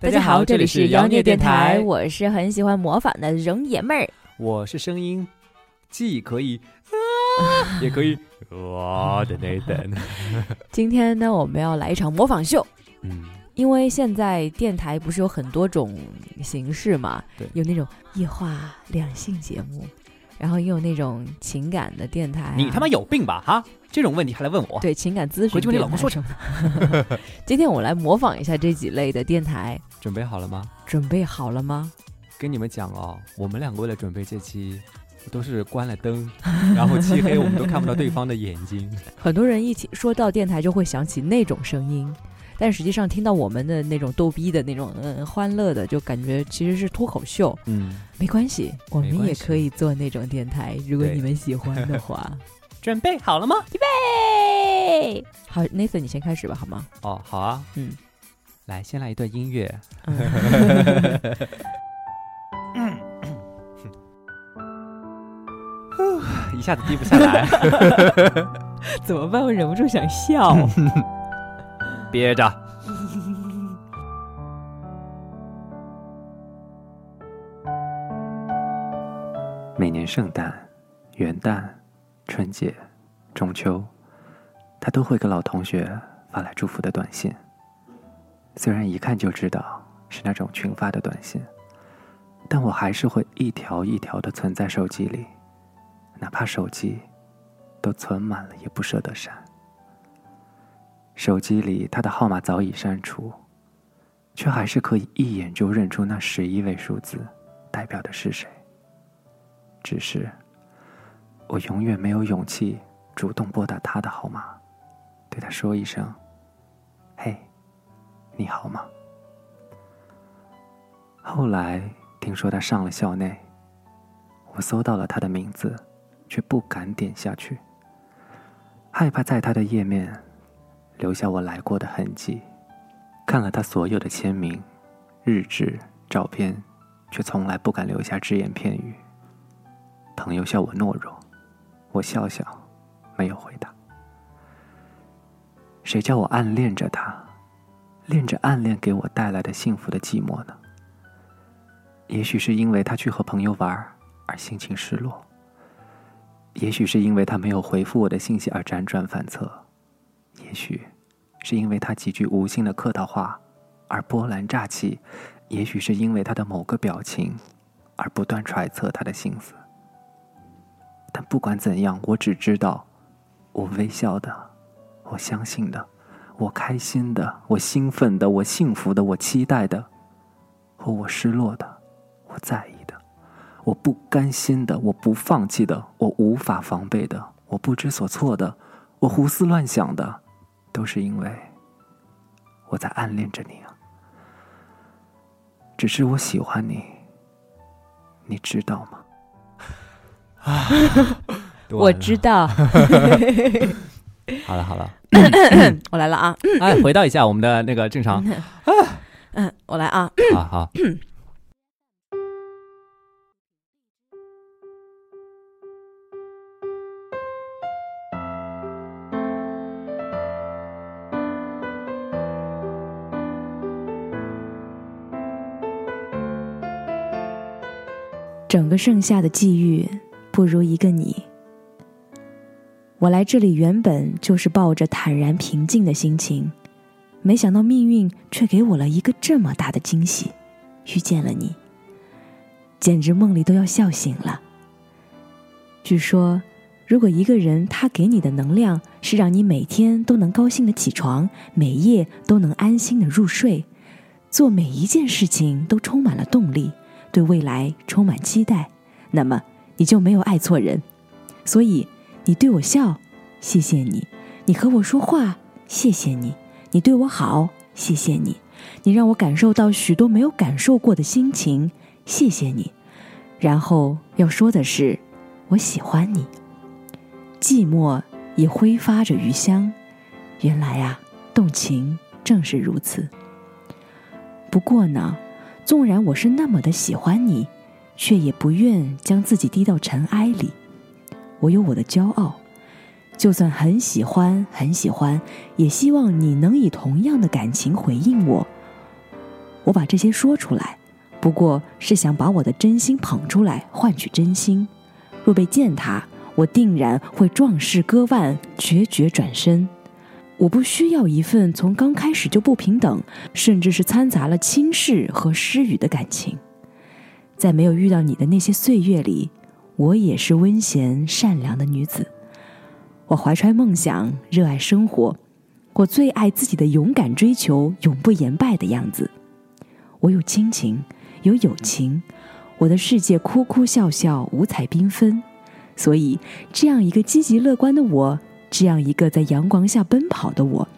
大家好，这里是妖孽电台，我是很喜欢模仿的容爷妹儿，我是声音既可以 啊，也可以哇的 Nathan。今天呢，我们要来一场模仿秀。嗯，因为现在电台不是有很多种形式嘛，对有那种夜话两性节目，然后也有那种情感的电台啊、你他妈有病吧？哈，这种问题还来问我？对情感咨询，回去跟你老公说什么。今天我来模仿一下这几类的电台，准备好了吗？准备好了吗？跟你们讲哦，我们两个为了准备这期，都是关了灯，然后漆黑，我们都看不到对方的眼睛。很多人一起说到电台，就会想起那种声音，但实际上听到我们的那种逗逼的那种嗯欢乐的，就感觉其实是脱口秀。嗯，没关系，我们也可以做那种电台，如果你们喜欢的话。准备好了吗？预备，好，Nathan，你先开始吧，好吗？哦，好啊，嗯，来，先来一段音乐。一下子低不下来，怎么办？我忍不住想笑。憋着。每年圣诞、元旦、春节、中秋，他都会给老同学发来祝福的短信。虽然一看就知道是那种群发的短信，但我还是会一条一条的存在手机里，哪怕手机都存满了，也不舍得删。手机里他的号码早已删除，却还是可以一眼就认出那十一位数字代表的是谁。只是，我永远没有勇气主动拨打他的号码，对他说一声：“嘿，你好吗？”后来听说他上了校内，我搜到了他的名字，却不敢点下去，害怕在他的页面留下我来过的痕迹。看了他所有的签名、日志、照片，却从来不敢留下只言片语。朋友笑我懦弱，我笑笑，没有回答。谁叫我暗恋着他，恋着暗恋给我带来的幸福的寂寞呢？也许是因为他去和朋友玩而心情失落，也许是因为他没有回复我的信息而辗转反侧，也许是因为他几句无心的客套话而波澜乍起，也许是因为他的某个表情而不断揣测他的心思。但不管怎样，我只知道，我微笑的，我相信的，我开心的，我兴奋的，我幸福的，我期待的，和我失落的，我在意的，我不甘心的，我不放弃的，我无法防备的，我不知所措的，我胡思乱想的，都是因为我在暗恋着你啊。只是我喜欢你，你知道吗？啊我知道，好 了好了，我来了啊，哎，回到一下我们的那个正常，嗯，我来啊，好好。整个盛夏的际遇，不如一个你。我来这里原本就是抱着坦然平静的心情，没想到命运却给我了一个这么大的惊喜，遇见了你，简直梦里都要笑醒了。据说，如果一个人他给你的能量是让你每天都能高兴的起床，每夜都能安心的入睡，做每一件事情都充满了动力。对未来充满期待，那么你就没有爱错人。所以，你对我笑，谢谢你；你和我说话，谢谢你；你对我好，谢谢你；你让我感受到许多没有感受过的心情，谢谢你。然后要说的是，我喜欢你。寂寞也挥发着余香，原来啊，动情正是如此。不过呢。纵然我是那么的喜欢你，却也不愿将自己低到尘埃里。我有我的骄傲，就算很喜欢很喜欢，也希望你能以同样的感情回应我。我把这些说出来，不过是想把我的真心捧出来，换取真心。若被践踏，我定然会壮士割腕，决绝转身。我不需要一份从刚开始就不平等，甚至是掺杂了轻视和失语的感情。在没有遇到你的那些岁月里，我也是温贤善良的女子。我怀揣梦想，热爱生活。我最爱自己的勇敢追求、永不言败的样子。我有亲情，有友情，我的世界哭哭笑笑，五彩缤纷。所以，这样一个积极乐观的我，这样一个在阳光下奔跑的我，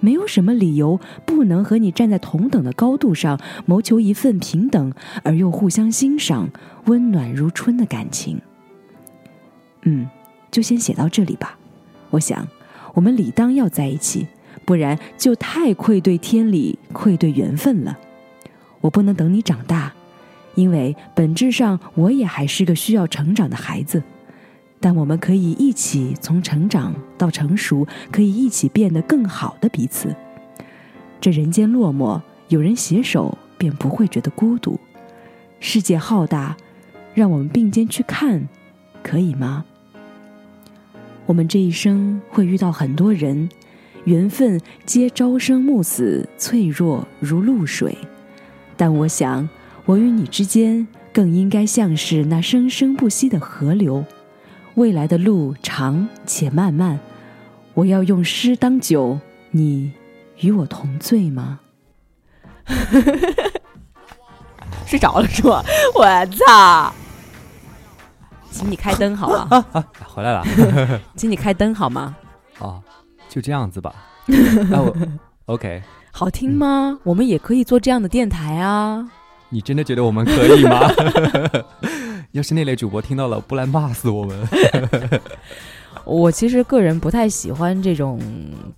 没有什么理由不能和你站在同等的高度上，谋求一份平等而又互相欣赏、温暖如春的感情。嗯，就先写到这里吧。我想，我们理当要在一起。不然就太愧对天理，愧对缘分了。我不能等你长大，因为本质上我也还是个需要成长的孩子。但我们可以一起从成长到成熟，可以一起变得更好的彼此。这人间落寞，有人携手便不会觉得孤独。世界浩大，让我们并肩去看，可以吗？我们这一生会遇到很多人。缘分皆朝生暮死，脆弱如露水。但我想，我与你之间更应该像是那生生不息的河流。未来的路长且漫漫，我要用诗当酒，你与我同醉吗？睡着了是吧？我操！请你开灯好吗？回来了，请你开灯好吗？哦。就这样子吧，那 我 OK，好听吗？我们也可以做这样的电台啊！你真的觉得我们可以吗？要是那类主播听到了，不来骂死我们？我其实个人不太喜欢这种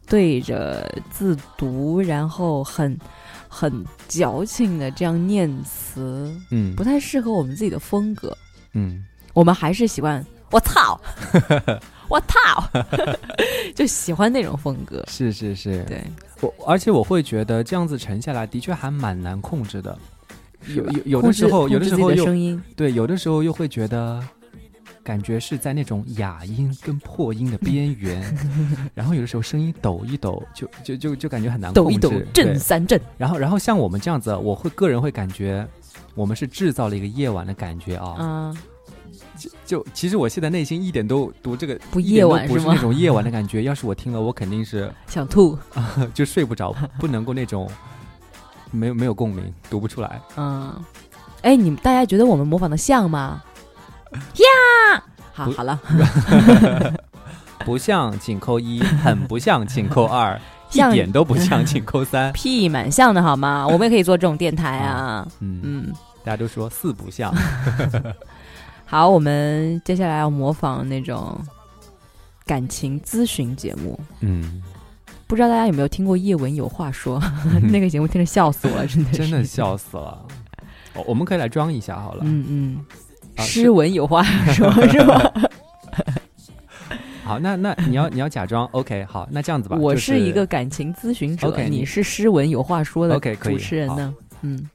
对着自读，然后很很矫情的这样念词，嗯，不太适合我们自己的风格。嗯，我们还是喜欢我操。我操，就喜欢那种风格。是是是，对我，而且我会觉得这样子沉下来的确还蛮难控制的。有有有的时候，有的时候又对，有的时候又会觉得感觉是在那种哑音跟破音的边缘，然后有的时候声音抖一抖，就就就就感觉很难抖一抖震三震。然后然后像我们这样子，我会个人会感觉我们是制造了一个夜晚的感觉啊。嗯。就就其实我现在内心一点都读这个不夜晚是那种夜晚的感觉。要是我听了，我肯定是 想吐，就睡不着，不能够那种没有没有共鸣，读不出来。嗯，哎，你们大家觉得我们模仿的像吗？呀，好，好了，不像，请扣一；很不像，请扣二；一点都不像，请扣三。屁，蛮像的好吗？我们也可以做这种电台啊。嗯嗯，大家都说四不像。好，我们接下来要模仿那种感情咨询节目。嗯，不知道大家有没有听过叶文有话说？那个节目听着笑死我了，真的 真的笑死了。我们可以来装一下好了。嗯嗯，诗文有话说，是吧？好，那那你要你要假装 OK。好，那这样子吧，我是一个感情咨询者你是诗文有话说的 OK 主持人呢？嗯。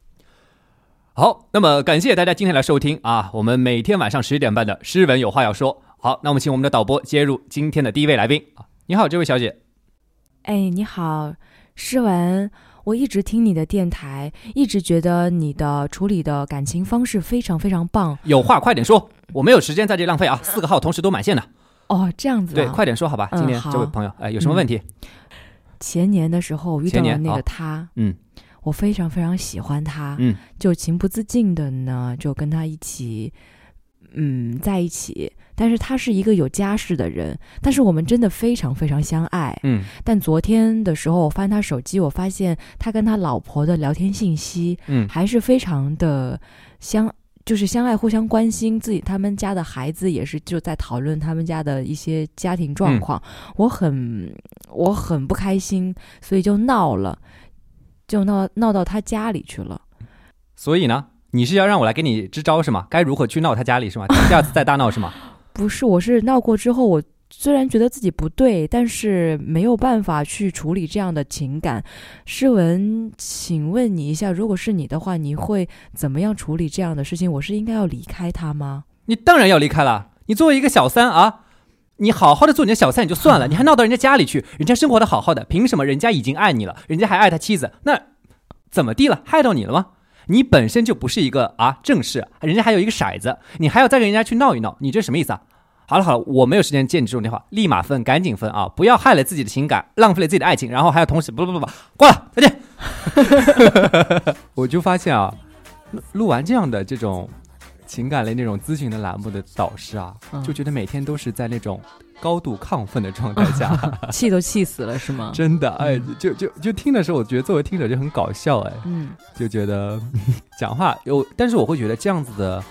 好，那么感谢大家今天来收听啊！我们每天晚上十点半的《诗文有话要说》。好，那我们请我们的导播接入今天的第一位来宾啊！你好，这位小姐。哎，你好，诗文，我一直听你的电台，一直觉得你的处理的感情方式非常非常棒。有话快点说，我没有时间在这浪费啊！四个号同时都满线的。哦，这样子。对，快点说好吧。今天这位朋友，哎，有什么问题？前年的时候遇到了那个他，嗯。我非常非常喜欢他，嗯，就情不自禁的呢，就跟他一起，嗯，在一起。但是他是一个有家室的人，但是我们真的非常非常相爱，嗯。但昨天的时候，我翻他手机，我发现他跟他老婆的聊天信息，嗯，还是非常的相，就是相爱，互相关心。自己他们家的孩子也是就在讨论他们家的一些家庭状况，我很我很不开心，所以就闹了。就闹闹到他家里去了，所以呢，你是要让我来给你支招是吗？该如何去闹他家里是吗？第二次再大闹是吗？不是，我是闹过之后，我虽然觉得自己不对，但是没有办法去处理这样的情感。诗文，请问你一下，如果是你的话，你会怎么样处理这样的事情？我是应该要离开他吗？你当然要离开了。你作为一个小三啊，你好好的做你的小三也就算了，你还闹到人家家里去，人家生活的好好的，凭什么人家已经爱你了，人家还爱他妻子？那怎么地了？害到你了吗？你本身就不是一个啊正室，人家还有一个骰子，你还要再跟人家去闹一闹，你这什么意思啊？好了好了，我没有时间接你这种电话，立马分，赶紧分啊！不要害了自己的情感，浪费了自己的爱情，然后还要同时不不不不挂了，再见。我就发现啊，录录完这样的这种情感类那种咨询的栏目的导师啊，就觉得每天都是在那种高度亢奋的状态下 气都气死了是吗？真的，哎，就就就听的时候，我觉得作为听者就很搞笑，哎，嗯，就觉得 讲话有，但是我会觉得这样子的。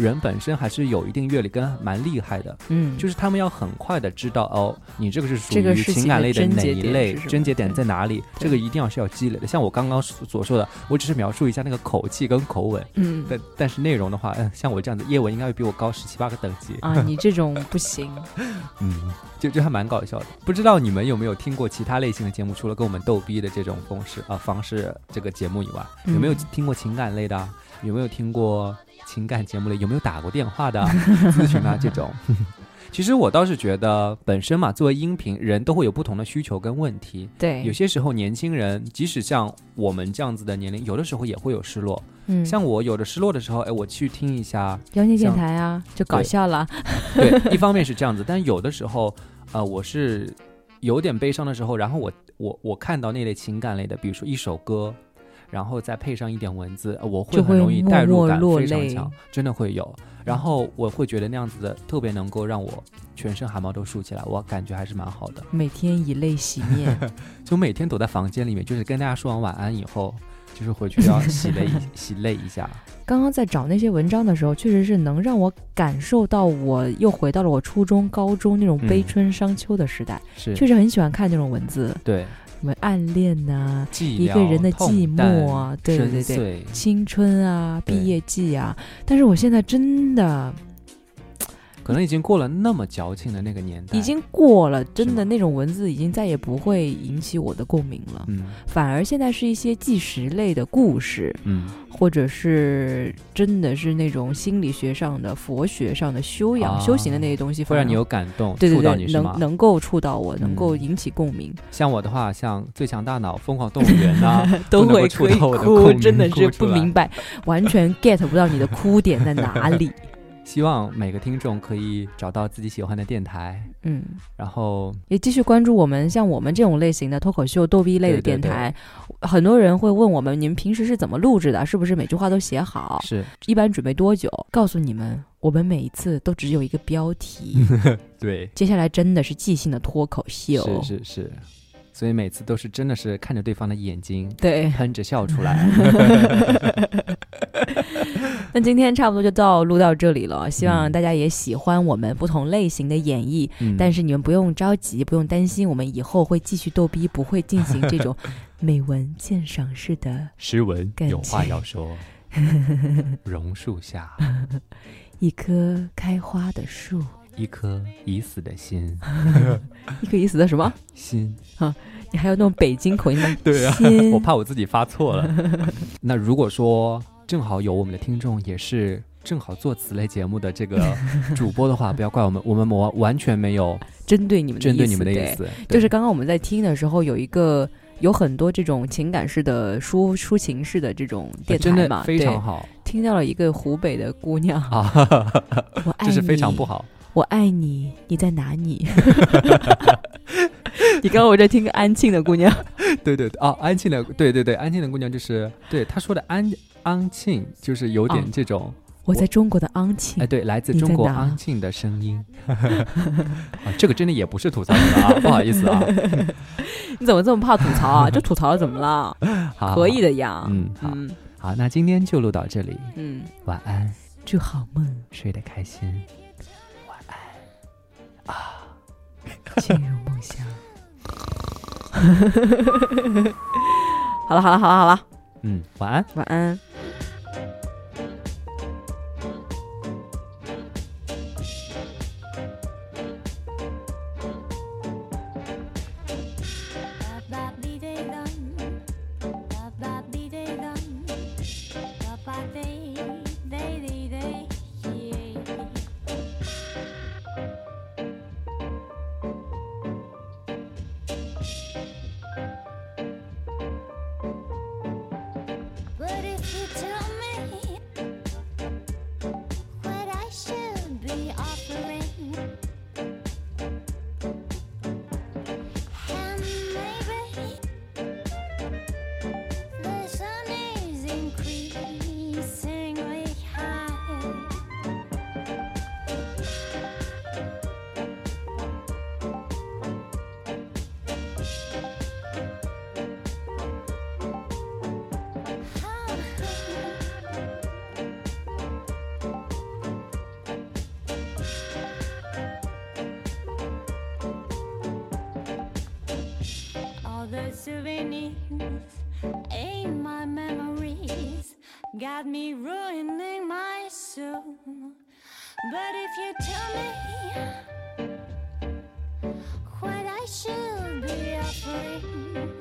人本身还是有一定阅历跟蛮厉害的，嗯，就是他们要很快的知道哦，你这个是属于情感类的哪一类，症症结点在哪里？这个一定要是要积累的。像我刚刚所说的，我只是描述一下那个口气跟口吻，嗯，但但是内容的话，嗯，像我这样的，叶文应该会比我高十七八个等级啊，你这种不行，嗯，就就还蛮搞笑的。不知道你们有没有听过其他类型的节目？除了跟我们逗逼的这种方式啊方式这个节目以外，有没有听过情感类的？有没有听过？情感节目里有没有打过电话的 咨询啊？这种，其实我倒是觉得，本身嘛，作为音频人都会有不同的需求跟问题。对，有些时候年轻人，即使像我们这样子的年龄，有的时候也会有失落。嗯，像我有的失落的时候，哎，我去听一下妖孽电台啊，就搞笑了。对，一方面是这样子，但有的时候，呃，我是有点悲伤的时候，然后我我我看到那类情感类的，比如说一首歌。然后再配上一点文字，我会很容易代入感非常强，真的会有。然后我会觉得那样子的特别能够让我全身汗毛都竖起来，我感觉还是蛮好的。每天以泪洗面，就每天躲在房间里面，就是跟大家说完晚安以后，就是回去要洗泪 洗泪一下。刚刚在找那些文章的时候，确实是能让我感受到，我又回到了我初中、高中那种悲春伤秋的时代。是，确实很喜欢看那种文字。对。什么暗恋呐，一个人的寂寞啊，对对对，青春啊，毕业季啊，但是我现在真的。可能已经过了那么矫情的那个年代，已经过了，真的那种文字已经再也不会引起我的共鸣了。嗯，反而现在是一些纪实类的故事，嗯，或者是真的是那种心理学上的、佛学上的修养、修行的那些东西，会让你有感动，对对对，能能够触到我，能够引起共鸣。像我的话，像《最强大脑》《疯狂动物园》呐，都会触到我的哭，真的是不明白，完全 get 不到你的哭点在哪里。希望每个听众可以找到自己喜欢的电台，嗯，然后也继续关注我们像我们这种类型的脱口秀、逗逼类的电台。很多人会问我们，你们平时是怎么录制的？是不是每句话都写好？是一般准备多久？告诉你们，我们每一次都只有一个标题。对，接下来真的是即兴的脱口秀。是是是，所以每次都是真的是看着对方的眼睛，对，喷着笑出来。那今天差不多就到录到这里了，希望大家也喜欢我们不同类型的演绎。但是你们不用着急，不用担心，我们以后会继续逗逼，不会进行这种 美文鉴赏式的诗文。有话要说，榕树下，一棵开花的树，一颗已死的心，一颗已死的什么心啊？你还有那种北京口音的？对啊，我怕我自己发错了。那如果说。正好有我们的听众，也是正好做此类节目的这个 主播的话，不要怪我们，我们完完全没有针对你们针对你们的意思。就是刚刚我们在听的时候，有一个有很多这种情感式的抒抒情式的这种电台嘛，非常好。听到了一个湖北的姑娘啊，我爱你，这是非常不好。我爱你，你在哪里？你刚刚我在听个安庆的姑娘，对对对，哦，安庆的，对对对，安庆的姑娘就是对她说的安。安庆就是有点这种，我在中国的安庆，哎，对，来自中国安庆的声音，啊，这个真的也不是吐槽的啊，不好意思啊，你怎么这么怕吐槽啊？就吐槽了怎么了？可以的呀，嗯，好，好，那今天就录到这里，嗯，晚安，祝好梦，睡得开心，晚安，啊，进入梦乡，好了，好了，好了，好了。嗯，晚安，晚安。Souvenirs ain't my memories. Got me ruining my soul. But if you tell me what I should be afraid